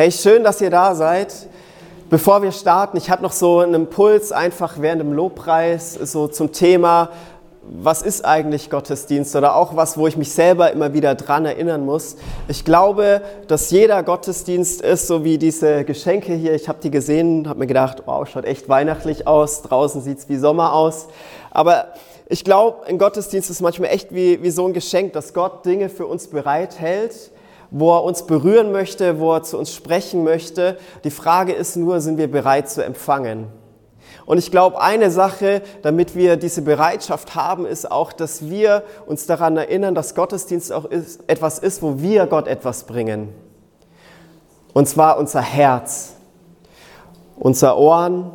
Hey, schön, dass ihr da seid. Bevor wir starten, ich hatte noch so einen Impuls einfach während dem Lobpreis so zum Thema, was ist eigentlich Gottesdienst oder auch was, wo ich mich selber immer wieder dran erinnern muss. Ich glaube, dass jeder Gottesdienst ist, so wie diese Geschenke hier. Ich habe die gesehen, habe mir gedacht, wow, schaut echt weihnachtlich aus. Draußen sieht es wie Sommer aus. Aber ich glaube, ein Gottesdienst ist manchmal echt wie, wie so ein Geschenk, dass Gott Dinge für uns bereithält wo er uns berühren möchte, wo er zu uns sprechen möchte. Die Frage ist nur, sind wir bereit zu empfangen? Und ich glaube, eine Sache, damit wir diese Bereitschaft haben, ist auch, dass wir uns daran erinnern, dass Gottesdienst auch ist, etwas ist, wo wir Gott etwas bringen. Und zwar unser Herz, unser Ohren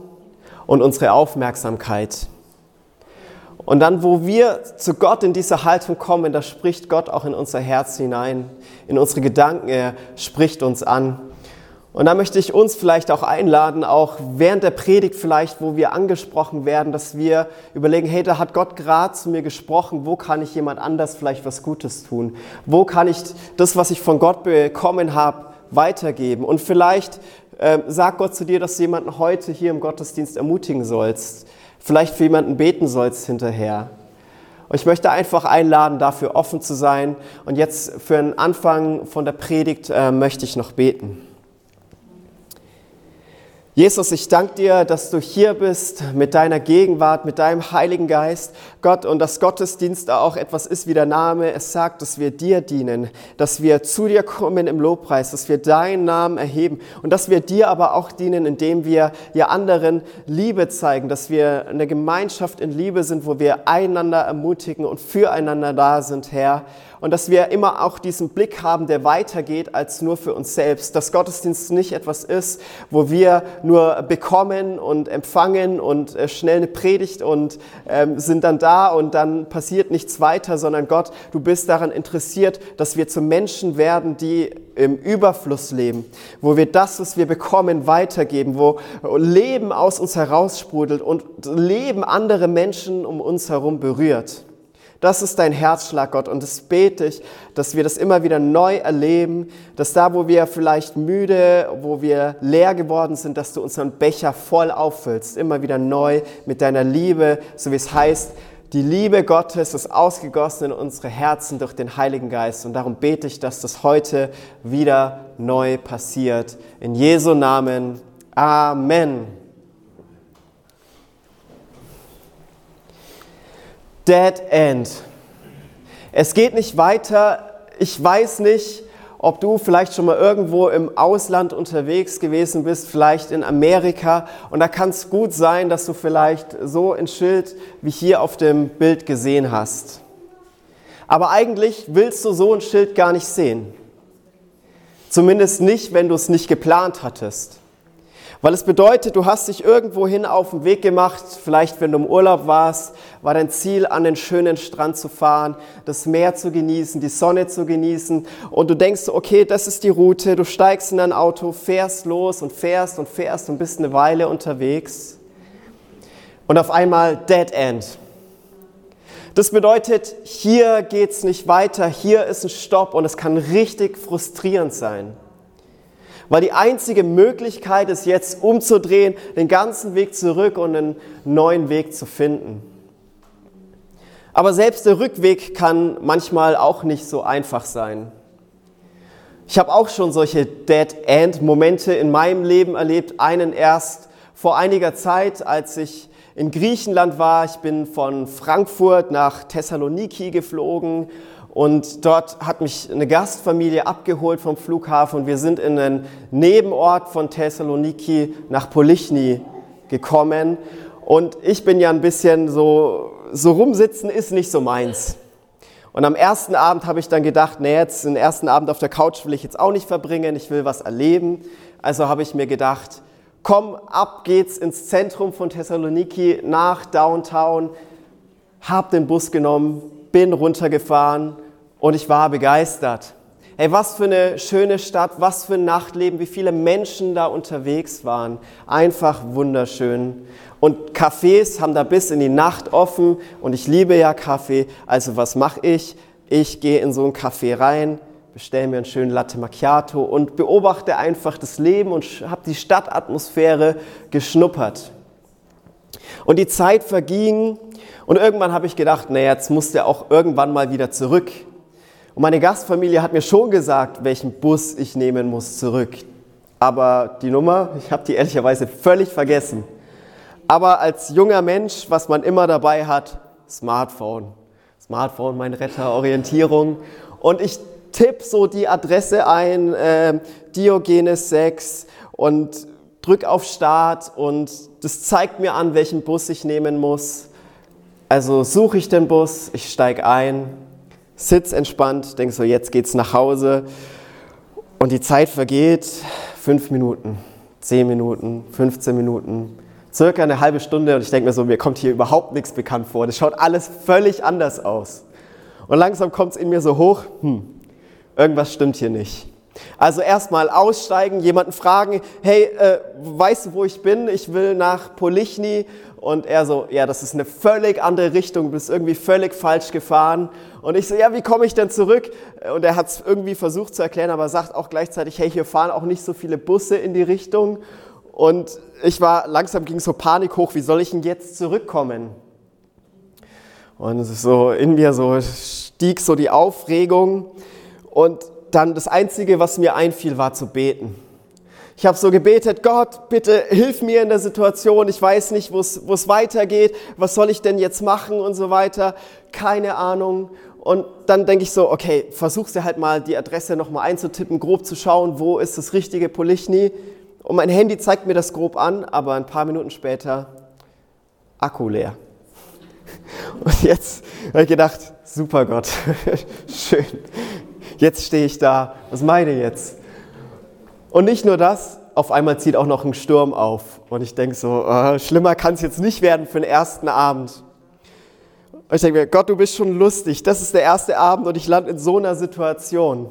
und unsere Aufmerksamkeit. Und dann, wo wir zu Gott in diese Haltung kommen, da spricht Gott auch in unser Herz hinein, in unsere Gedanken, er spricht uns an. Und da möchte ich uns vielleicht auch einladen, auch während der Predigt vielleicht, wo wir angesprochen werden, dass wir überlegen, hey, da hat Gott gerade zu mir gesprochen, wo kann ich jemand anders vielleicht was Gutes tun? Wo kann ich das, was ich von Gott bekommen habe, weitergeben? Und vielleicht äh, sagt Gott zu dir, dass du jemanden heute hier im Gottesdienst ermutigen sollst vielleicht für jemanden beten sollst hinterher. Und ich möchte einfach einladen, dafür offen zu sein. Und jetzt für den Anfang von der Predigt äh, möchte ich noch beten. Jesus, ich danke dir, dass du hier bist mit deiner Gegenwart, mit deinem Heiligen Geist, Gott, und dass Gottesdienst auch etwas ist wie der Name. Es sagt, dass wir dir dienen, dass wir zu dir kommen im Lobpreis, dass wir deinen Namen erheben und dass wir dir aber auch dienen, indem wir ja anderen Liebe zeigen, dass wir eine Gemeinschaft in Liebe sind, wo wir einander ermutigen und füreinander da sind, Herr und dass wir immer auch diesen Blick haben, der weitergeht als nur für uns selbst. Dass Gottesdienst nicht etwas ist, wo wir nur bekommen und empfangen und äh, schnell eine Predigt und ähm, sind dann da und dann passiert nichts weiter, sondern Gott, du bist daran interessiert, dass wir zu Menschen werden, die im Überfluss leben, wo wir das, was wir bekommen, weitergeben, wo Leben aus uns heraussprudelt und Leben andere Menschen um uns herum berührt. Das ist dein Herzschlag, Gott. Und das bete ich, dass wir das immer wieder neu erleben, dass da, wo wir vielleicht müde, wo wir leer geworden sind, dass du unseren Becher voll auffüllst, immer wieder neu mit deiner Liebe, so wie es heißt, die Liebe Gottes ist ausgegossen in unsere Herzen durch den Heiligen Geist. Und darum bete ich, dass das heute wieder neu passiert. In Jesu Namen. Amen. Dead End. Es geht nicht weiter. Ich weiß nicht, ob du vielleicht schon mal irgendwo im Ausland unterwegs gewesen bist, vielleicht in Amerika. Und da kann es gut sein, dass du vielleicht so ein Schild wie hier auf dem Bild gesehen hast. Aber eigentlich willst du so ein Schild gar nicht sehen. Zumindest nicht, wenn du es nicht geplant hattest. Weil es bedeutet, du hast dich irgendwohin auf den Weg gemacht, vielleicht wenn du im Urlaub warst, war dein Ziel, an den schönen Strand zu fahren, das Meer zu genießen, die Sonne zu genießen und du denkst, okay, das ist die Route, du steigst in dein Auto, fährst los und fährst und fährst und bist eine Weile unterwegs und auf einmal Dead End. Das bedeutet, hier geht's nicht weiter, hier ist ein Stopp und es kann richtig frustrierend sein. Weil die einzige Möglichkeit ist jetzt umzudrehen, den ganzen Weg zurück und einen neuen Weg zu finden. Aber selbst der Rückweg kann manchmal auch nicht so einfach sein. Ich habe auch schon solche Dead-End-Momente in meinem Leben erlebt. Einen erst vor einiger Zeit, als ich in Griechenland war. Ich bin von Frankfurt nach Thessaloniki geflogen und dort hat mich eine Gastfamilie abgeholt vom Flughafen und wir sind in einen Nebenort von Thessaloniki nach Polichni gekommen. Und ich bin ja ein bisschen so, so rumsitzen ist nicht so meins. Und am ersten Abend habe ich dann gedacht, nee, jetzt den ersten Abend auf der Couch will ich jetzt auch nicht verbringen, ich will was erleben. Also habe ich mir gedacht, komm, ab geht's ins Zentrum von Thessaloniki nach Downtown, hab den Bus genommen, bin runtergefahren und ich war begeistert. Hey, was für eine schöne Stadt, was für ein Nachtleben, wie viele Menschen da unterwegs waren. Einfach wunderschön. Und Cafés haben da bis in die Nacht offen und ich liebe ja Kaffee. Also was mache ich? Ich gehe in so ein Café rein, bestelle mir einen schönen Latte Macchiato und beobachte einfach das Leben und habe die Stadtatmosphäre geschnuppert. Und die Zeit verging und irgendwann habe ich gedacht, naja, jetzt muss der auch irgendwann mal wieder zurück. Und meine Gastfamilie hat mir schon gesagt, welchen Bus ich nehmen muss zurück. Aber die Nummer, ich habe die ehrlicherweise völlig vergessen. Aber als junger Mensch, was man immer dabei hat, Smartphone. Smartphone, mein Retter, Orientierung. Und ich tippe so die Adresse ein, äh, Diogenes 6 und drück auf Start und das zeigt mir an, welchen Bus ich nehmen muss. Also suche ich den Bus, ich steige ein, sitz entspannt, denke so, jetzt geht's nach Hause und die Zeit vergeht, fünf Minuten, zehn Minuten, 15 Minuten, circa eine halbe Stunde und ich denke mir so, mir kommt hier überhaupt nichts bekannt vor. Das schaut alles völlig anders aus. Und langsam kommt es in mir so hoch, hm, irgendwas stimmt hier nicht. Also erstmal aussteigen, jemanden fragen, hey, äh, weißt du, wo ich bin? Ich will nach Polichny. Und er so, ja, das ist eine völlig andere Richtung, du bist irgendwie völlig falsch gefahren. Und ich so, ja, wie komme ich denn zurück? Und er hat es irgendwie versucht zu erklären, aber sagt auch gleichzeitig, hey, hier fahren auch nicht so viele Busse in die Richtung. Und ich war, langsam ging so Panik hoch, wie soll ich denn jetzt zurückkommen? Und es ist so in mir so stieg so die Aufregung und dann das Einzige, was mir einfiel, war zu beten. Ich habe so gebetet, Gott, bitte hilf mir in der Situation. Ich weiß nicht, wo es weitergeht. Was soll ich denn jetzt machen und so weiter? Keine Ahnung. Und dann denke ich so, okay, versuchst du halt mal die Adresse nochmal einzutippen, grob zu schauen, wo ist das richtige Polichny. Und mein Handy zeigt mir das grob an, aber ein paar Minuten später Akku leer. Und jetzt habe ich gedacht, super Gott, schön. Jetzt stehe ich da, was meine ich jetzt? Und nicht nur das, auf einmal zieht auch noch ein Sturm auf. Und ich denke so, oh, schlimmer kann es jetzt nicht werden für den ersten Abend. Und ich denke mir, Gott, du bist schon lustig. Das ist der erste Abend und ich lande in so einer Situation.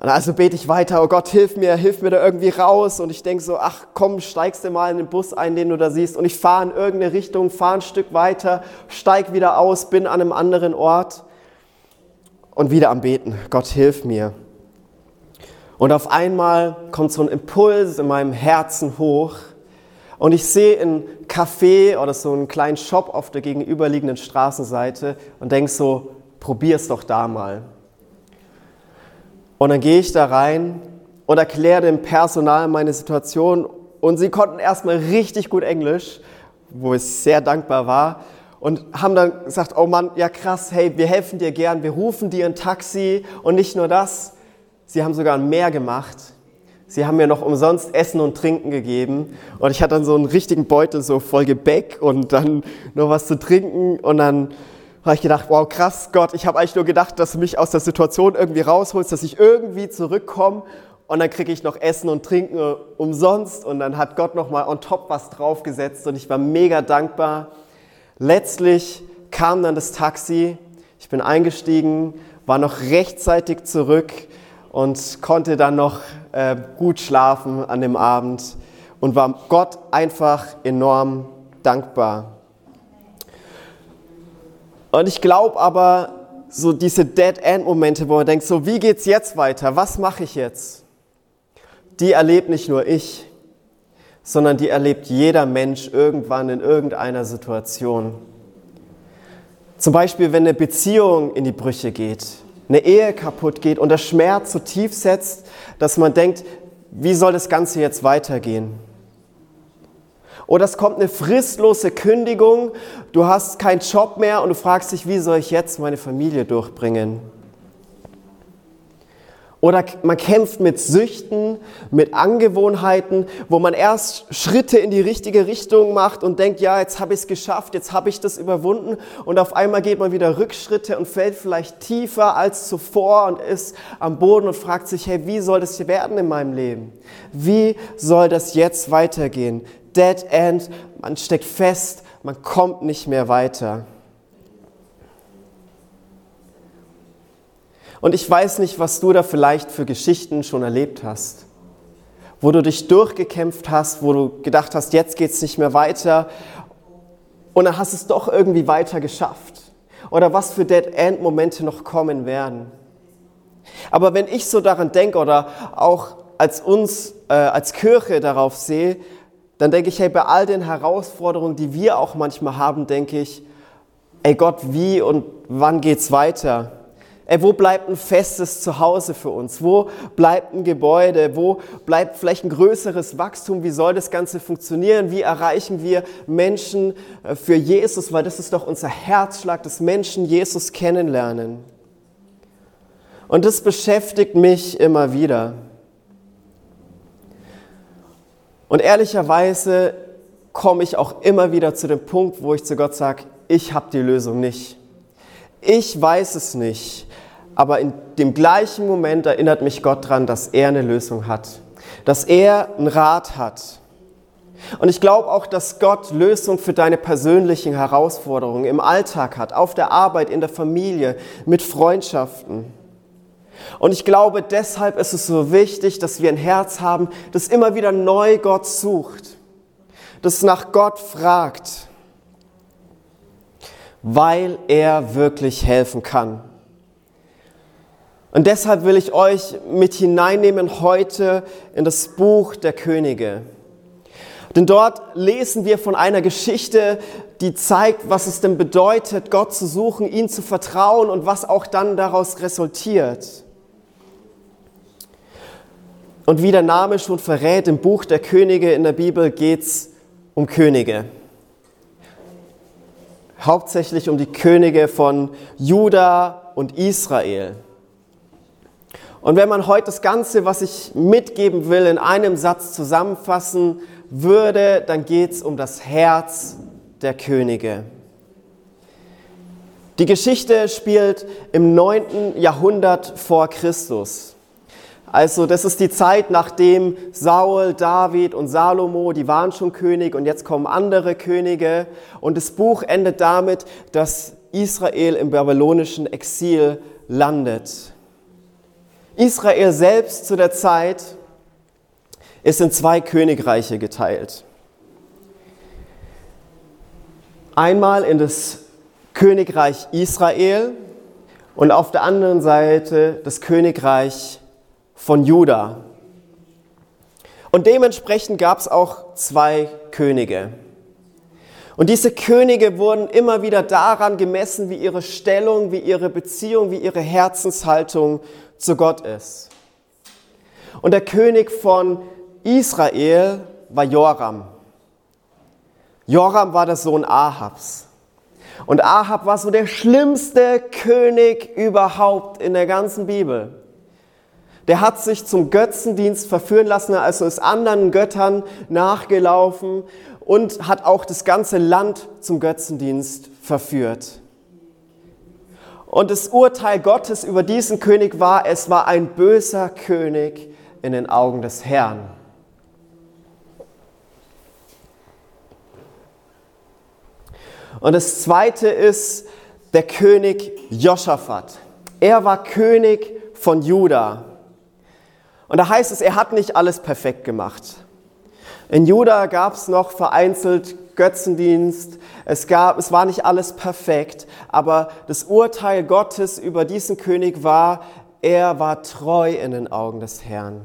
Und also bete ich weiter, oh Gott, hilf mir, hilf mir da irgendwie raus. Und ich denke so, ach komm, steigst du mal in den Bus ein, den du da siehst. Und ich fahre in irgendeine Richtung, fahre ein Stück weiter, steig wieder aus, bin an einem anderen Ort und wieder am Beten. Gott, hilf mir. Und auf einmal kommt so ein Impuls in meinem Herzen hoch. Und ich sehe ein Café oder so einen kleinen Shop auf der gegenüberliegenden Straßenseite und denke so, probier's doch da mal. Und dann gehe ich da rein und erkläre dem Personal meine Situation. Und sie konnten erstmal richtig gut Englisch, wo ich sehr dankbar war. Und haben dann gesagt, oh Mann, ja krass, hey, wir helfen dir gern, wir rufen dir ein Taxi. Und nicht nur das, sie haben sogar mehr gemacht. Sie haben mir noch umsonst Essen und Trinken gegeben. Und ich hatte dann so einen richtigen Beutel, so voll Gebäck und dann noch was zu trinken. Und dann habe ich gedacht, wow, krass, Gott, ich habe eigentlich nur gedacht, dass du mich aus der Situation irgendwie rausholst, dass ich irgendwie zurückkomme und dann kriege ich noch Essen und Trinken umsonst und dann hat Gott noch mal on top was draufgesetzt und ich war mega dankbar. Letztlich kam dann das Taxi, ich bin eingestiegen, war noch rechtzeitig zurück und konnte dann noch äh, gut schlafen an dem Abend und war Gott einfach enorm dankbar. Und ich glaube aber, so diese Dead-End-Momente, wo man denkt, so wie geht's jetzt weiter? Was mache ich jetzt? Die erlebt nicht nur ich, sondern die erlebt jeder Mensch irgendwann in irgendeiner Situation. Zum Beispiel, wenn eine Beziehung in die Brüche geht, eine Ehe kaputt geht und der Schmerz so tief setzt, dass man denkt, wie soll das Ganze jetzt weitergehen? Oder es kommt eine fristlose Kündigung, du hast keinen Job mehr und du fragst dich, wie soll ich jetzt meine Familie durchbringen? Oder man kämpft mit Süchten, mit Angewohnheiten, wo man erst Schritte in die richtige Richtung macht und denkt, ja, jetzt habe ich es geschafft, jetzt habe ich das überwunden und auf einmal geht man wieder Rückschritte und fällt vielleicht tiefer als zuvor und ist am Boden und fragt sich, hey, wie soll das hier werden in meinem Leben? Wie soll das jetzt weitergehen? Dead End, man steckt fest, man kommt nicht mehr weiter. Und ich weiß nicht, was du da vielleicht für Geschichten schon erlebt hast, wo du dich durchgekämpft hast, wo du gedacht hast, jetzt geht es nicht mehr weiter und dann hast es doch irgendwie weiter geschafft. Oder was für Dead End Momente noch kommen werden. Aber wenn ich so daran denke oder auch als uns, äh, als Kirche darauf sehe, dann denke ich, hey, bei all den Herausforderungen, die wir auch manchmal haben, denke ich, ey Gott, wie und wann geht's weiter? Ey, wo bleibt ein festes Zuhause für uns? Wo bleibt ein Gebäude? Wo bleibt vielleicht ein größeres Wachstum? Wie soll das Ganze funktionieren? Wie erreichen wir Menschen äh, für Jesus? Weil das ist doch unser Herzschlag, dass Menschen Jesus kennenlernen. Und das beschäftigt mich immer wieder. Und ehrlicherweise komme ich auch immer wieder zu dem Punkt, wo ich zu Gott sage, ich habe die Lösung nicht. Ich weiß es nicht, aber in dem gleichen Moment erinnert mich Gott daran, dass er eine Lösung hat, dass er einen Rat hat. Und ich glaube auch, dass Gott Lösung für deine persönlichen Herausforderungen im Alltag hat, auf der Arbeit, in der Familie, mit Freundschaften. Und ich glaube, deshalb ist es so wichtig, dass wir ein Herz haben, das immer wieder neu Gott sucht, das nach Gott fragt, weil er wirklich helfen kann. Und deshalb will ich euch mit hineinnehmen heute in das Buch der Könige. Denn dort lesen wir von einer Geschichte, die zeigt, was es denn bedeutet, Gott zu suchen, ihn zu vertrauen und was auch dann daraus resultiert. Und wie der Name schon verrät, im Buch der Könige in der Bibel geht es um Könige. Hauptsächlich um die Könige von Juda und Israel. Und wenn man heute das Ganze, was ich mitgeben will, in einem Satz zusammenfassen würde, dann geht es um das Herz der Könige. Die Geschichte spielt im 9. Jahrhundert vor Christus. Also das ist die Zeit, nachdem Saul, David und Salomo, die waren schon König und jetzt kommen andere Könige. Und das Buch endet damit, dass Israel im babylonischen Exil landet. Israel selbst zu der Zeit ist in zwei Königreiche geteilt. Einmal in das Königreich Israel und auf der anderen Seite das Königreich von Juda. Und dementsprechend gab es auch zwei Könige. Und diese Könige wurden immer wieder daran gemessen, wie ihre Stellung, wie ihre Beziehung, wie ihre Herzenshaltung zu Gott ist. Und der König von Israel war Joram. Joram war der Sohn Ahabs. Und Ahab war so der schlimmste König überhaupt in der ganzen Bibel der hat sich zum Götzendienst verführen lassen, also ist anderen Göttern nachgelaufen und hat auch das ganze Land zum Götzendienst verführt. Und das Urteil Gottes über diesen König war, es war ein böser König in den Augen des Herrn. Und das zweite ist der König Josaphat. Er war König von Juda. Und da heißt es, er hat nicht alles perfekt gemacht. In Juda gab es noch vereinzelt Götzendienst, es, gab, es war nicht alles perfekt, aber das Urteil Gottes über diesen König war, er war treu in den Augen des Herrn.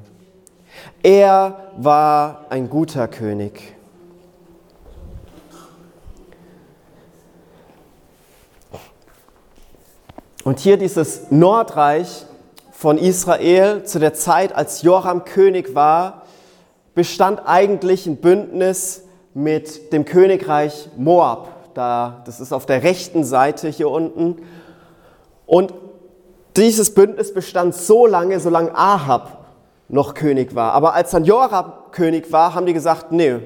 Er war ein guter König. Und hier dieses Nordreich von Israel zu der Zeit, als Joram König war, bestand eigentlich ein Bündnis mit dem Königreich Moab. Da, das ist auf der rechten Seite hier unten. Und dieses Bündnis bestand so lange, solange Ahab noch König war. Aber als dann Joram König war, haben die gesagt, nee,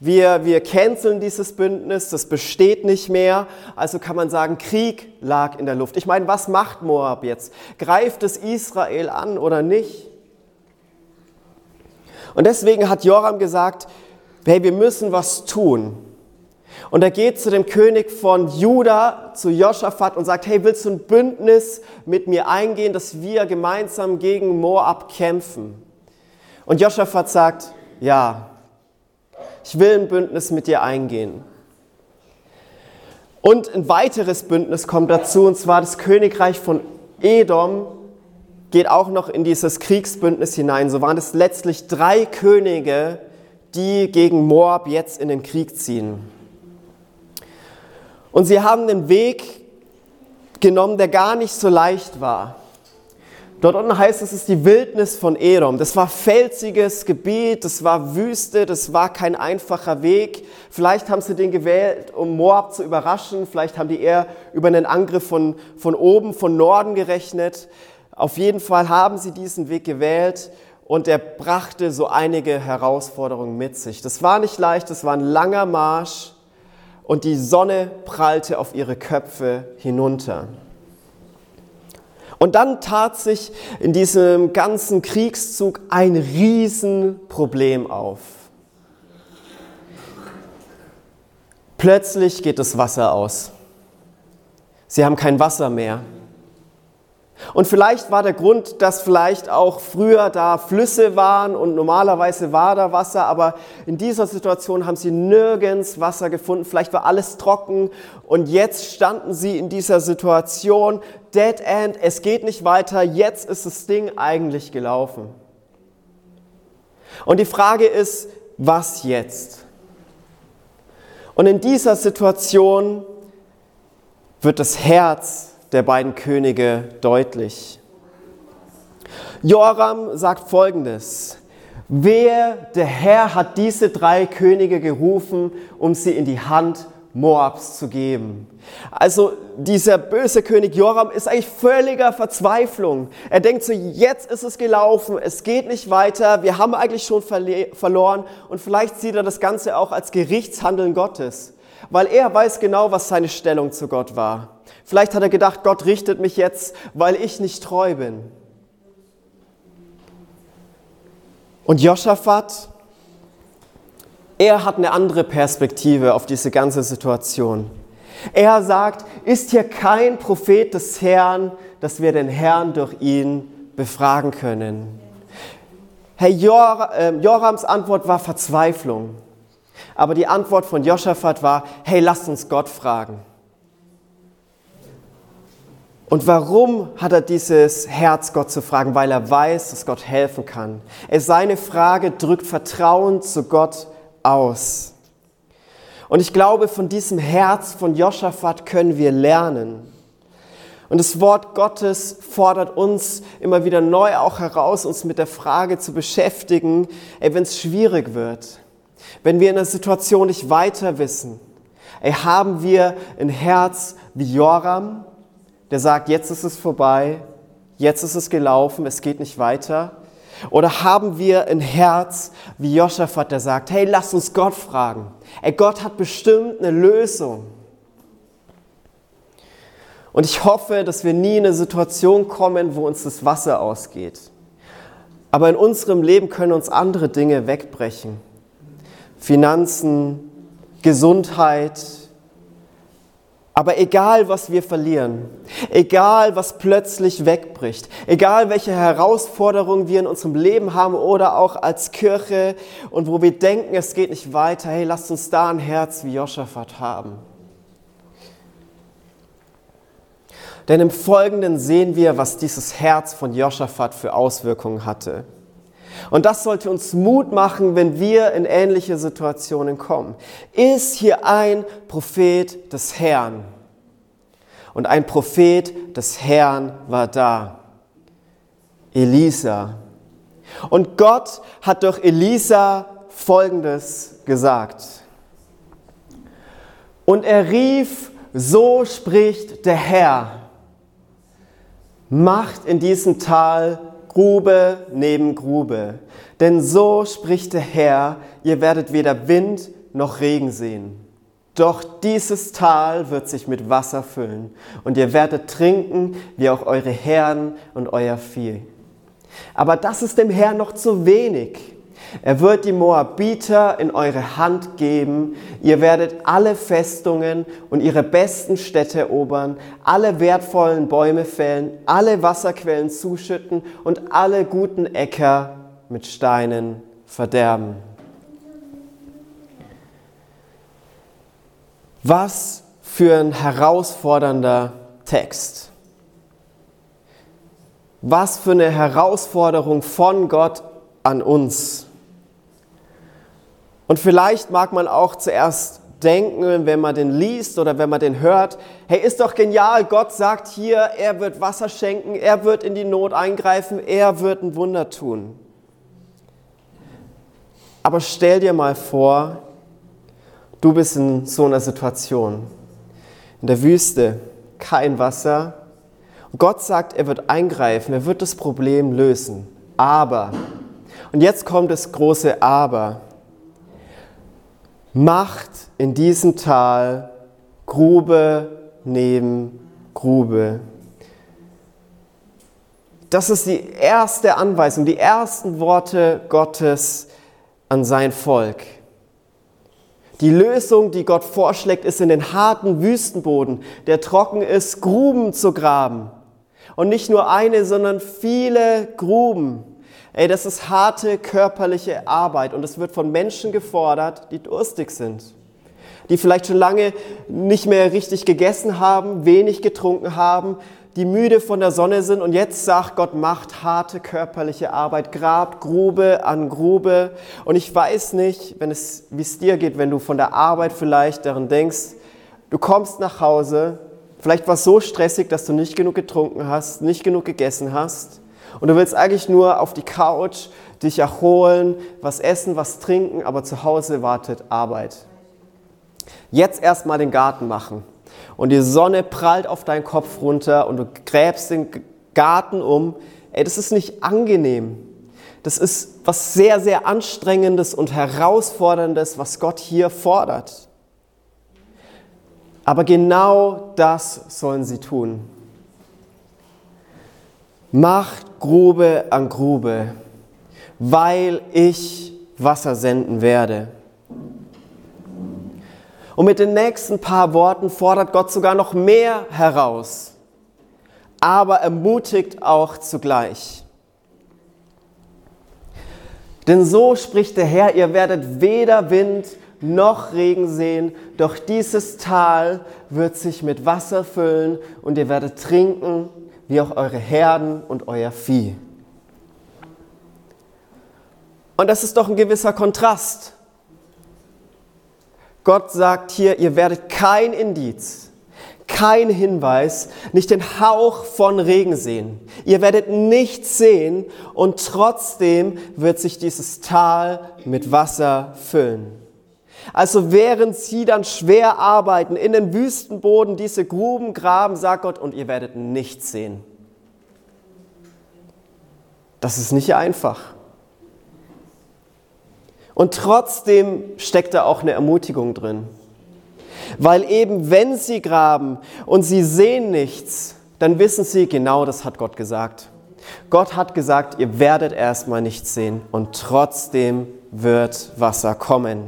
wir, wir canceln dieses Bündnis, das besteht nicht mehr. Also kann man sagen, Krieg lag in der Luft. Ich meine, was macht Moab jetzt? Greift es Israel an oder nicht? Und deswegen hat Joram gesagt, hey, wir müssen was tun. Und er geht zu dem König von Juda, zu Joschafat und sagt, hey, willst du ein Bündnis mit mir eingehen, dass wir gemeinsam gegen Moab kämpfen? Und Joschafat sagt, ja, ich will ein Bündnis mit dir eingehen. Und ein weiteres Bündnis kommt dazu, und zwar das Königreich von Edom geht auch noch in dieses Kriegsbündnis hinein. So waren es letztlich drei Könige, die gegen Moab jetzt in den Krieg ziehen. Und sie haben den Weg genommen, der gar nicht so leicht war. Dort unten heißt es, es ist die Wildnis von Edom. Das war felsiges Gebiet, das war Wüste, das war kein einfacher Weg. Vielleicht haben sie den gewählt, um Moab zu überraschen. Vielleicht haben die eher über einen Angriff von, von oben, von Norden gerechnet. Auf jeden Fall haben sie diesen Weg gewählt und er brachte so einige Herausforderungen mit sich. Das war nicht leicht, das war ein langer Marsch und die Sonne prallte auf ihre Köpfe hinunter. Und dann tat sich in diesem ganzen Kriegszug ein Riesenproblem auf. Plötzlich geht das Wasser aus. Sie haben kein Wasser mehr. Und vielleicht war der Grund, dass vielleicht auch früher da Flüsse waren und normalerweise war da Wasser, aber in dieser Situation haben sie nirgends Wasser gefunden. Vielleicht war alles trocken und jetzt standen sie in dieser Situation, Dead End, es geht nicht weiter, jetzt ist das Ding eigentlich gelaufen. Und die Frage ist, was jetzt? Und in dieser Situation wird das Herz der beiden Könige deutlich. Joram sagt folgendes, wer der Herr hat diese drei Könige gerufen, um sie in die Hand Moabs zu geben. Also dieser böse König Joram ist eigentlich völliger Verzweiflung. Er denkt so, jetzt ist es gelaufen, es geht nicht weiter, wir haben eigentlich schon verloren und vielleicht sieht er das Ganze auch als Gerichtshandeln Gottes, weil er weiß genau, was seine Stellung zu Gott war. Vielleicht hat er gedacht, Gott richtet mich jetzt, weil ich nicht treu bin. Und Josaphat, er hat eine andere Perspektive auf diese ganze Situation. Er sagt, ist hier kein Prophet des Herrn, dass wir den Herrn durch ihn befragen können. Herr Jor, äh, Jorams Antwort war Verzweiflung. Aber die Antwort von Josaphat war, hey, lasst uns Gott fragen. Und warum hat er dieses Herz, Gott zu fragen? Weil er weiß, dass Gott helfen kann. Seine Frage drückt Vertrauen zu Gott aus. Und ich glaube, von diesem Herz von Josaphat können wir lernen. Und das Wort Gottes fordert uns immer wieder neu auch heraus, uns mit der Frage zu beschäftigen, wenn es schwierig wird, wenn wir in einer Situation nicht weiter wissen, ey, haben wir ein Herz wie Joram, der sagt, jetzt ist es vorbei, jetzt ist es gelaufen, es geht nicht weiter? Oder haben wir ein Herz wie Joschafat, der sagt, hey, lass uns Gott fragen. Ey, Gott hat bestimmt eine Lösung. Und ich hoffe, dass wir nie in eine Situation kommen, wo uns das Wasser ausgeht. Aber in unserem Leben können uns andere Dinge wegbrechen. Finanzen, Gesundheit, aber egal, was wir verlieren, egal, was plötzlich wegbricht, egal, welche Herausforderungen wir in unserem Leben haben oder auch als Kirche und wo wir denken, es geht nicht weiter, hey, lasst uns da ein Herz wie Joschafat haben. Denn im Folgenden sehen wir, was dieses Herz von Joschafat für Auswirkungen hatte. Und das sollte uns Mut machen, wenn wir in ähnliche Situationen kommen. Ist hier ein Prophet des Herrn? Und ein Prophet des Herrn war da. Elisa. Und Gott hat durch Elisa Folgendes gesagt. Und er rief, so spricht der Herr, macht in diesem Tal Grube neben Grube. Denn so spricht der Herr, ihr werdet weder Wind noch Regen sehen. Doch dieses Tal wird sich mit Wasser füllen und ihr werdet trinken, wie auch eure Herren und euer Vieh. Aber das ist dem Herrn noch zu wenig. Er wird die Moabiter in eure Hand geben. Ihr werdet alle Festungen und ihre besten Städte erobern, alle wertvollen Bäume fällen, alle Wasserquellen zuschütten und alle guten Äcker mit Steinen verderben. Was für ein herausfordernder Text. Was für eine Herausforderung von Gott an uns. Und vielleicht mag man auch zuerst denken, wenn man den liest oder wenn man den hört, hey, ist doch genial, Gott sagt hier, er wird Wasser schenken, er wird in die Not eingreifen, er wird ein Wunder tun. Aber stell dir mal vor, du bist in so einer Situation, in der Wüste, kein Wasser. Und Gott sagt, er wird eingreifen, er wird das Problem lösen. Aber, und jetzt kommt das große Aber, macht in diesem Tal Grube neben Grube. Das ist die erste Anweisung, die ersten Worte Gottes an sein Volk. Die Lösung, die Gott vorschlägt, ist in den harten Wüstenboden, der trocken ist, Gruben zu graben. Und nicht nur eine, sondern viele Gruben. Ey, das ist harte körperliche Arbeit und es wird von Menschen gefordert, die durstig sind. Die vielleicht schon lange nicht mehr richtig gegessen haben, wenig getrunken haben, die müde von der Sonne sind und jetzt sagt Gott, macht harte körperliche Arbeit, grabt Grube an Grube. Und ich weiß nicht, wenn es, wie es dir geht, wenn du von der Arbeit vielleicht daran denkst, du kommst nach Hause, vielleicht war es so stressig, dass du nicht genug getrunken hast, nicht genug gegessen hast und du willst eigentlich nur auf die Couch dich erholen, was essen, was trinken, aber zu Hause wartet Arbeit. Jetzt erstmal den Garten machen und die Sonne prallt auf deinen Kopf runter und du gräbst den Garten um, ey, das ist nicht angenehm. Das ist was sehr, sehr anstrengendes und herausforderndes, was Gott hier fordert. Aber genau das sollen sie tun. Macht Grube an Grube, weil ich Wasser senden werde. Und mit den nächsten paar Worten fordert Gott sogar noch mehr heraus, aber ermutigt auch zugleich. Denn so spricht der Herr, ihr werdet weder Wind noch Regen sehen, doch dieses Tal wird sich mit Wasser füllen und ihr werdet trinken, wie auch eure Herden und euer Vieh. Und das ist doch ein gewisser Kontrast Gott sagt hier, ihr werdet kein Indiz, kein Hinweis, nicht den Hauch von Regen sehen. Ihr werdet nichts sehen und trotzdem wird sich dieses Tal mit Wasser füllen. Also während sie dann schwer arbeiten, in den Wüstenboden diese Gruben graben, sagt Gott, und ihr werdet nichts sehen. Das ist nicht einfach. Und trotzdem steckt da auch eine Ermutigung drin. Weil eben wenn sie graben und sie sehen nichts, dann wissen sie, genau das hat Gott gesagt. Gott hat gesagt, ihr werdet erstmal nichts sehen und trotzdem wird Wasser kommen.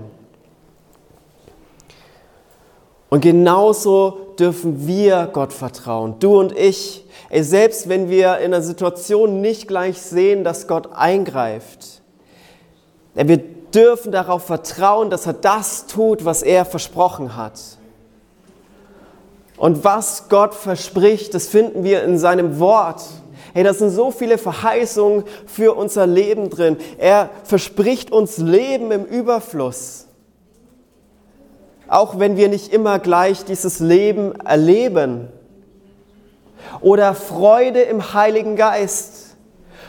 Und genauso dürfen wir Gott vertrauen, du und ich. Ey, selbst wenn wir in einer Situation nicht gleich sehen, dass Gott eingreift, wir dürfen darauf vertrauen, dass er das tut, was er versprochen hat. Und was Gott verspricht, das finden wir in seinem Wort. Hey, da sind so viele Verheißungen für unser Leben drin. Er verspricht uns Leben im Überfluss. Auch wenn wir nicht immer gleich dieses Leben erleben. Oder Freude im Heiligen Geist.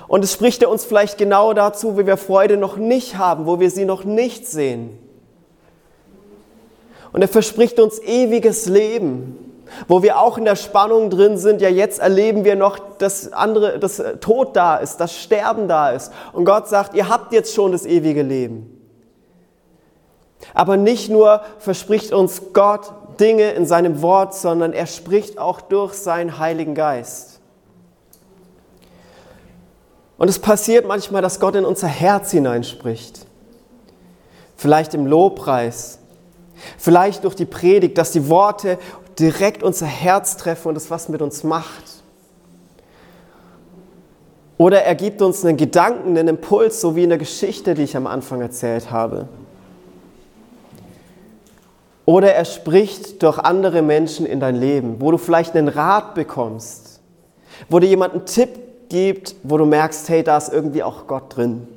Und es spricht er uns vielleicht genau dazu, wie wir Freude noch nicht haben, wo wir sie noch nicht sehen. Und er verspricht uns ewiges Leben, wo wir auch in der Spannung drin sind. Ja, jetzt erleben wir noch, dass andere, das Tod da ist, das Sterben da ist. Und Gott sagt, ihr habt jetzt schon das ewige Leben. Aber nicht nur verspricht uns Gott Dinge in seinem Wort, sondern er spricht auch durch seinen Heiligen Geist. Und es passiert manchmal, dass Gott in unser Herz hineinspricht. Vielleicht im Lobpreis, vielleicht durch die Predigt, dass die Worte direkt unser Herz treffen und es was mit uns macht. Oder er gibt uns einen Gedanken, einen Impuls, so wie in der Geschichte, die ich am Anfang erzählt habe. Oder er spricht durch andere Menschen in dein Leben, wo du vielleicht einen Rat bekommst, wo dir jemand einen Tipp gibt, wo du merkst, hey, da ist irgendwie auch Gott drin.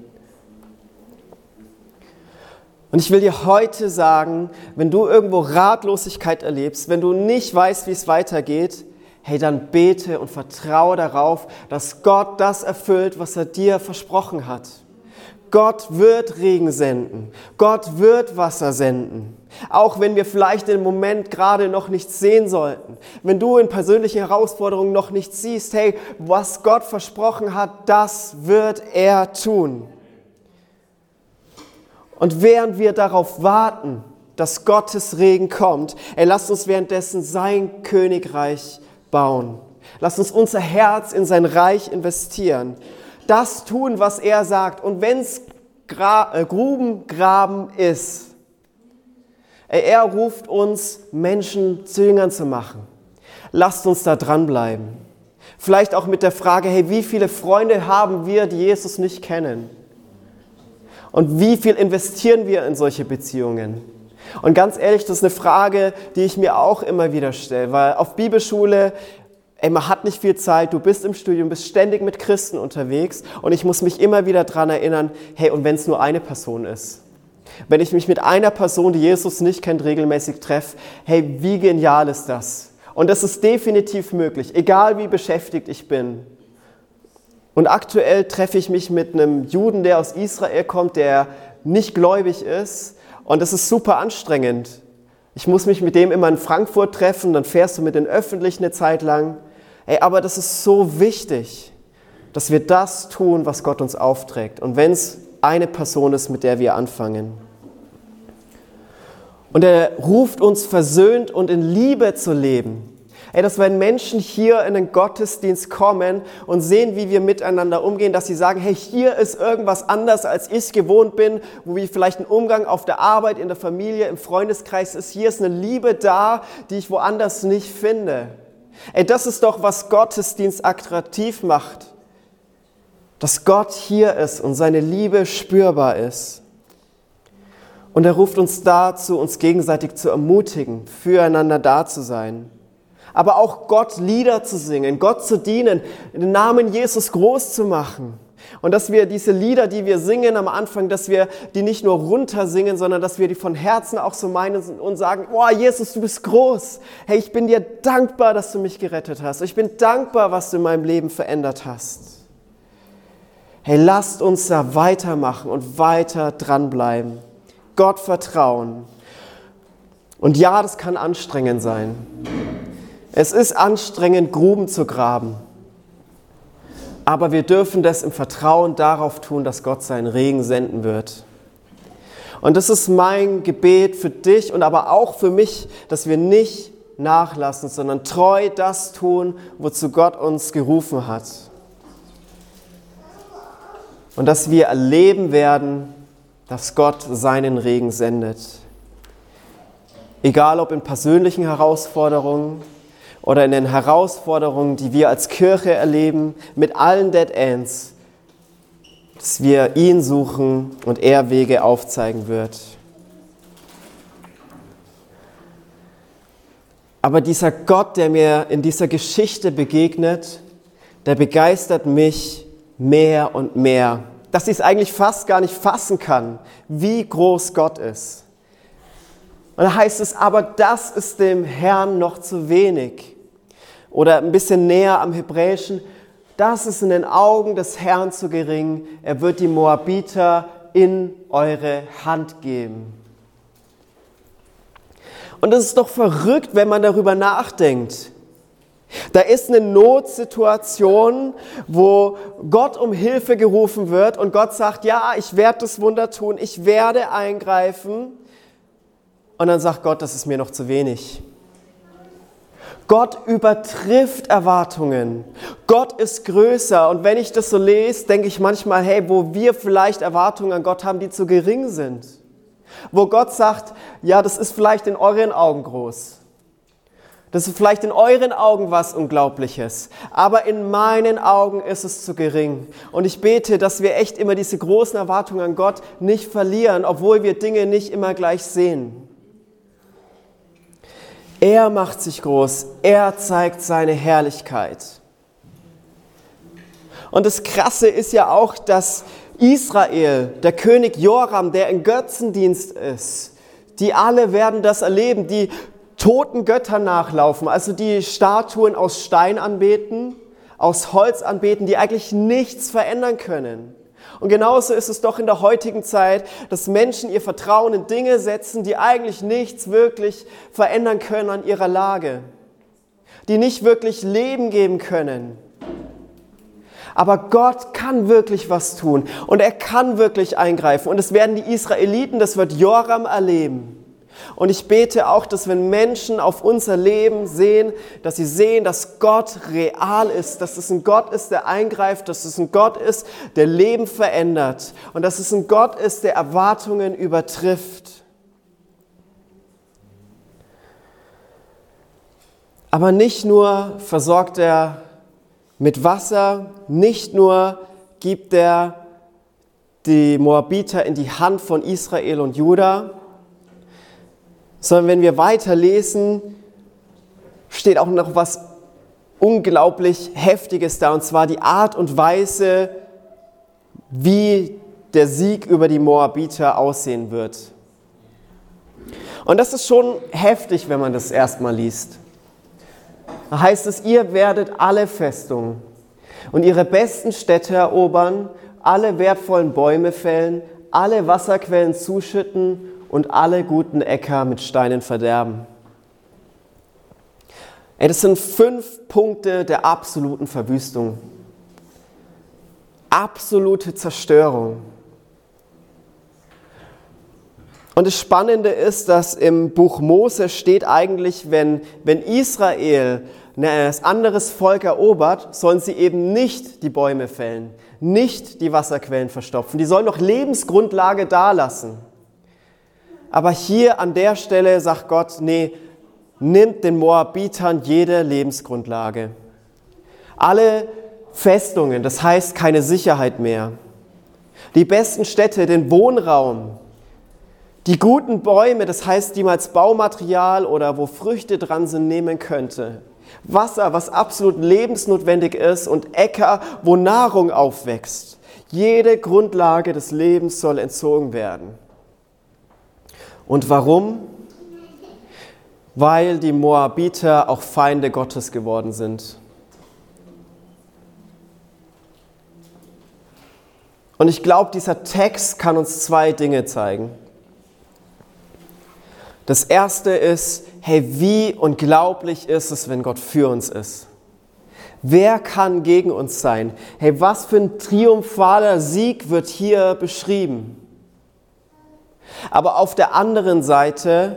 Und ich will dir heute sagen, wenn du irgendwo Ratlosigkeit erlebst, wenn du nicht weißt, wie es weitergeht, hey, dann bete und vertraue darauf, dass Gott das erfüllt, was er dir versprochen hat. Gott wird Regen senden. Gott wird Wasser senden. Auch wenn wir vielleicht im Moment gerade noch nichts sehen sollten. Wenn du in persönlichen Herausforderungen noch nichts siehst, hey, was Gott versprochen hat, das wird er tun. Und während wir darauf warten, dass Gottes Regen kommt, ey, lasst uns währenddessen sein Königreich bauen. Lasst uns unser Herz in sein Reich investieren. Das tun, was er sagt. Und wenn es Gra äh, Grubengraben ist, ey, er ruft uns, Menschen zu Jüngern zu machen. Lasst uns da dranbleiben. Vielleicht auch mit der Frage, hey, wie viele Freunde haben wir, die Jesus nicht kennen? Und wie viel investieren wir in solche Beziehungen? Und ganz ehrlich, das ist eine Frage, die ich mir auch immer wieder stelle, weil auf Bibelschule, ey, man hat nicht viel Zeit, du bist im Studium, bist ständig mit Christen unterwegs und ich muss mich immer wieder daran erinnern, hey, und wenn es nur eine Person ist? Wenn ich mich mit einer Person, die Jesus nicht kennt, regelmäßig treffe, hey, wie genial ist das? Und das ist definitiv möglich, egal wie beschäftigt ich bin. Und aktuell treffe ich mich mit einem Juden, der aus Israel kommt, der nicht gläubig ist und das ist super anstrengend. Ich muss mich mit dem immer in Frankfurt treffen, dann fährst du mit den Öffentlichen eine Zeit lang. Ey, aber das ist so wichtig, dass wir das tun, was Gott uns aufträgt. Und wenn es eine Person ist, mit der wir anfangen. Und er ruft uns versöhnt und in Liebe zu leben. Ey, dass wenn Menschen hier in den Gottesdienst kommen und sehen, wie wir miteinander umgehen, dass sie sagen, hey, hier ist irgendwas anders, als ich gewohnt bin, wo wie vielleicht ein Umgang auf der Arbeit, in der Familie, im Freundeskreis ist. Hier ist eine Liebe da, die ich woanders nicht finde. Ey, das ist doch, was Gottesdienst attraktiv macht. Dass Gott hier ist und seine Liebe spürbar ist. Und er ruft uns dazu, uns gegenseitig zu ermutigen, füreinander da zu sein aber auch Gott Lieder zu singen, Gott zu dienen, den Namen Jesus groß zu machen. Und dass wir diese Lieder, die wir singen am Anfang, dass wir die nicht nur runter singen, sondern dass wir die von Herzen auch so meinen und sagen, oh Jesus, du bist groß. Hey, ich bin dir dankbar, dass du mich gerettet hast. Ich bin dankbar, was du in meinem Leben verändert hast. Hey, lasst uns da weitermachen und weiter dranbleiben. Gott vertrauen. Und ja, das kann anstrengend sein. Es ist anstrengend, Gruben zu graben. Aber wir dürfen das im Vertrauen darauf tun, dass Gott seinen Regen senden wird. Und das ist mein Gebet für dich und aber auch für mich, dass wir nicht nachlassen, sondern treu das tun, wozu Gott uns gerufen hat. Und dass wir erleben werden, dass Gott seinen Regen sendet. Egal ob in persönlichen Herausforderungen, oder in den Herausforderungen, die wir als Kirche erleben, mit allen Dead Ends, dass wir ihn suchen und er Wege aufzeigen wird. Aber dieser Gott, der mir in dieser Geschichte begegnet, der begeistert mich mehr und mehr, dass ich es eigentlich fast gar nicht fassen kann, wie groß Gott ist. Und da heißt es, aber das ist dem Herrn noch zu wenig. Oder ein bisschen näher am Hebräischen, das ist in den Augen des Herrn zu gering. Er wird die Moabiter in eure Hand geben. Und es ist doch verrückt, wenn man darüber nachdenkt. Da ist eine Notsituation, wo Gott um Hilfe gerufen wird und Gott sagt, ja, ich werde das Wunder tun, ich werde eingreifen. Und dann sagt Gott, das ist mir noch zu wenig. Gott übertrifft Erwartungen. Gott ist größer. Und wenn ich das so lese, denke ich manchmal, hey, wo wir vielleicht Erwartungen an Gott haben, die zu gering sind. Wo Gott sagt, ja, das ist vielleicht in euren Augen groß. Das ist vielleicht in euren Augen was Unglaubliches, aber in meinen Augen ist es zu gering. Und ich bete, dass wir echt immer diese großen Erwartungen an Gott nicht verlieren, obwohl wir Dinge nicht immer gleich sehen. Er macht sich groß, er zeigt seine Herrlichkeit. Und das Krasse ist ja auch, dass Israel, der König Joram, der in Götzendienst ist, die alle werden das erleben, die toten Göttern nachlaufen, also die Statuen aus Stein anbeten, aus Holz anbeten, die eigentlich nichts verändern können. Und genauso ist es doch in der heutigen Zeit, dass Menschen ihr Vertrauen in Dinge setzen, die eigentlich nichts wirklich verändern können an ihrer Lage, die nicht wirklich Leben geben können. Aber Gott kann wirklich was tun und er kann wirklich eingreifen. Und es werden die Israeliten, das wird Joram erleben. Und ich bete auch, dass wenn Menschen auf unser Leben sehen, dass sie sehen, dass Gott real ist, dass es ein Gott ist, der eingreift, dass es ein Gott ist, der Leben verändert und dass es ein Gott ist, der Erwartungen übertrifft. Aber nicht nur versorgt er mit Wasser, nicht nur gibt er die Moabiter in die Hand von Israel und Juda, sondern wenn wir weiterlesen, steht auch noch was unglaublich Heftiges da, und zwar die Art und Weise, wie der Sieg über die Moabiter aussehen wird. Und das ist schon heftig, wenn man das erstmal liest. Da heißt es, ihr werdet alle Festungen und ihre besten Städte erobern, alle wertvollen Bäume fällen, alle Wasserquellen zuschütten und alle guten Äcker mit Steinen verderben. Ey, das sind fünf Punkte der absoluten Verwüstung. Absolute Zerstörung. Und das Spannende ist, dass im Buch Mose steht eigentlich, wenn, wenn Israel ein anderes Volk erobert, sollen sie eben nicht die Bäume fällen, nicht die Wasserquellen verstopfen. Die sollen noch Lebensgrundlage dalassen. Aber hier an der Stelle sagt Gott, nee, nimmt den Moabitern jede Lebensgrundlage. Alle Festungen, das heißt keine Sicherheit mehr. Die besten Städte, den Wohnraum, die guten Bäume, das heißt, die man als Baumaterial oder wo Früchte dran sind, nehmen könnte. Wasser, was absolut lebensnotwendig ist und Äcker, wo Nahrung aufwächst. Jede Grundlage des Lebens soll entzogen werden. Und warum? Weil die Moabiter auch Feinde Gottes geworden sind. Und ich glaube, dieser Text kann uns zwei Dinge zeigen. Das erste ist, hey, wie unglaublich ist es, wenn Gott für uns ist? Wer kann gegen uns sein? Hey, was für ein triumphaler Sieg wird hier beschrieben? Aber auf der anderen Seite,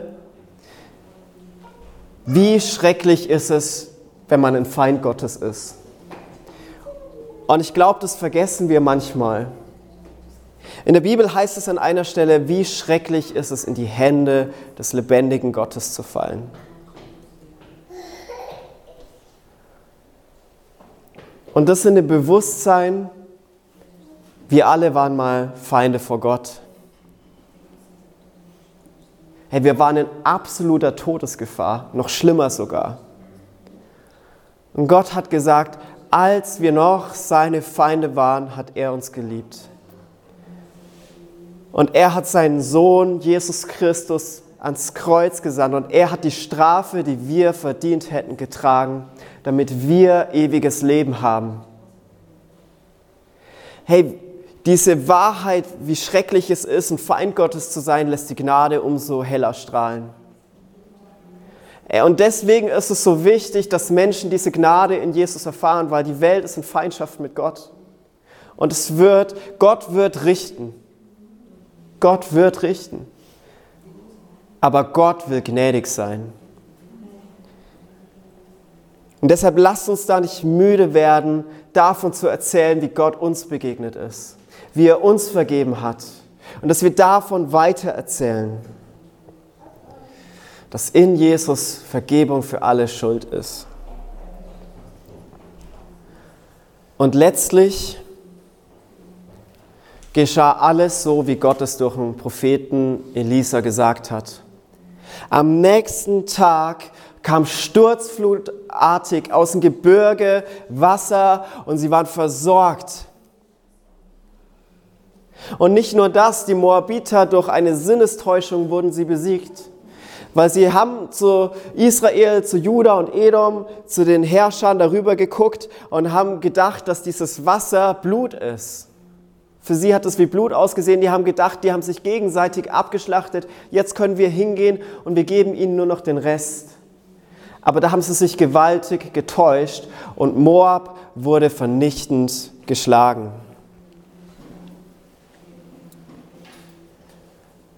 wie schrecklich ist es, wenn man ein Feind Gottes ist? Und ich glaube, das vergessen wir manchmal. In der Bibel heißt es an einer Stelle, wie schrecklich ist es, in die Hände des lebendigen Gottes zu fallen. Und das in dem Bewusstsein, wir alle waren mal Feinde vor Gott. Hey, wir waren in absoluter Todesgefahr, noch schlimmer sogar. Und Gott hat gesagt, als wir noch seine Feinde waren, hat er uns geliebt. Und er hat seinen Sohn Jesus Christus ans Kreuz gesandt und er hat die Strafe, die wir verdient hätten, getragen, damit wir ewiges Leben haben. Hey, diese Wahrheit, wie schrecklich es ist, ein Feind Gottes zu sein, lässt die Gnade umso heller strahlen. Und deswegen ist es so wichtig, dass Menschen diese Gnade in Jesus erfahren, weil die Welt ist in Feindschaft mit Gott. Und es wird, Gott wird richten. Gott wird richten. Aber Gott will gnädig sein. Und deshalb lasst uns da nicht müde werden, davon zu erzählen, wie Gott uns begegnet ist wie er uns vergeben hat. Und dass wir davon weiter erzählen, dass in Jesus Vergebung für alle Schuld ist. Und letztlich geschah alles so, wie Gott es durch den Propheten Elisa gesagt hat. Am nächsten Tag kam sturzflutartig aus dem Gebirge Wasser und sie waren versorgt. Und nicht nur das, die Moabiter durch eine Sinnestäuschung wurden sie besiegt, weil sie haben zu Israel, zu Juda und Edom, zu den Herrschern darüber geguckt und haben gedacht, dass dieses Wasser Blut ist. Für sie hat es wie Blut ausgesehen. Die haben gedacht, die haben sich gegenseitig abgeschlachtet. Jetzt können wir hingehen und wir geben ihnen nur noch den Rest. Aber da haben sie sich gewaltig getäuscht und Moab wurde vernichtend geschlagen.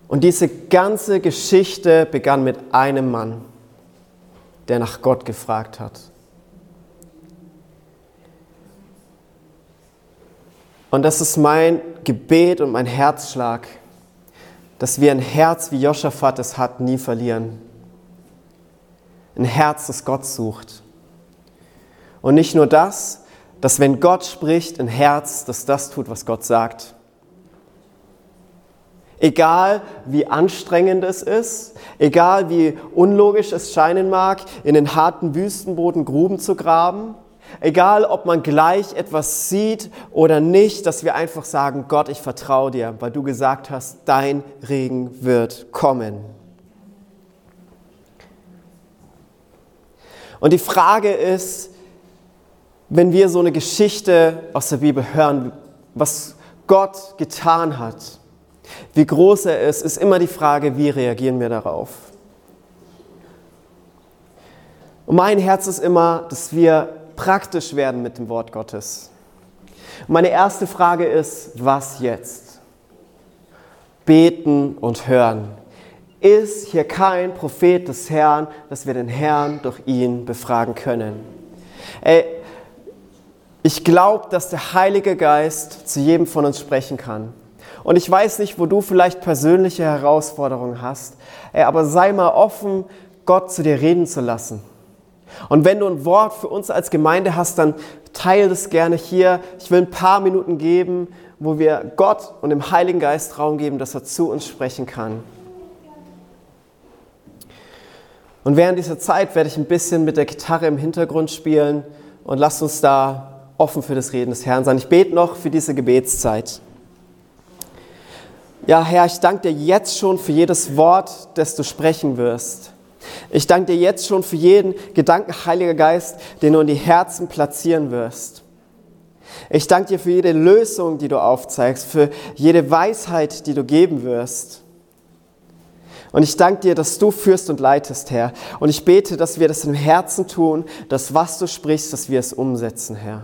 Und diese ganze Geschichte begann mit einem Mann, der nach Gott gefragt hat. Und das ist mein Gebet und mein Herzschlag, dass wir ein Herz, wie Joschafat es hat, nie verlieren. Ein Herz, das Gott sucht. Und nicht nur das, dass wenn Gott spricht, ein Herz, das das tut, was Gott sagt. Egal wie anstrengend es ist, egal wie unlogisch es scheinen mag, in den harten Wüstenboden Gruben zu graben, egal ob man gleich etwas sieht oder nicht, dass wir einfach sagen, Gott, ich vertraue dir, weil du gesagt hast, dein Regen wird kommen. Und die Frage ist, wenn wir so eine Geschichte aus der Bibel hören, was Gott getan hat, wie groß er ist, ist immer die Frage, wie reagieren wir darauf. Und mein Herz ist immer, dass wir praktisch werden mit dem Wort Gottes. Und meine erste Frage ist, was jetzt? Beten und hören. Ist hier kein Prophet des Herrn, dass wir den Herrn durch ihn befragen können? Ey, ich glaube, dass der Heilige Geist zu jedem von uns sprechen kann. Und ich weiß nicht, wo du vielleicht persönliche Herausforderungen hast, aber sei mal offen, Gott zu dir reden zu lassen. Und wenn du ein Wort für uns als Gemeinde hast, dann teile das gerne hier. Ich will ein paar Minuten geben, wo wir Gott und dem Heiligen Geist Raum geben, dass er zu uns sprechen kann. Und während dieser Zeit werde ich ein bisschen mit der Gitarre im Hintergrund spielen und lasst uns da offen für das Reden des Herrn sein. Ich bete noch für diese Gebetszeit. Ja, Herr, ich danke dir jetzt schon für jedes Wort, das du sprechen wirst. Ich danke dir jetzt schon für jeden Gedanken, Heiliger Geist, den du in die Herzen platzieren wirst. Ich danke dir für jede Lösung, die du aufzeigst, für jede Weisheit, die du geben wirst. Und ich danke dir, dass du führst und leitest, Herr. Und ich bete, dass wir das im Herzen tun, dass was du sprichst, dass wir es umsetzen, Herr.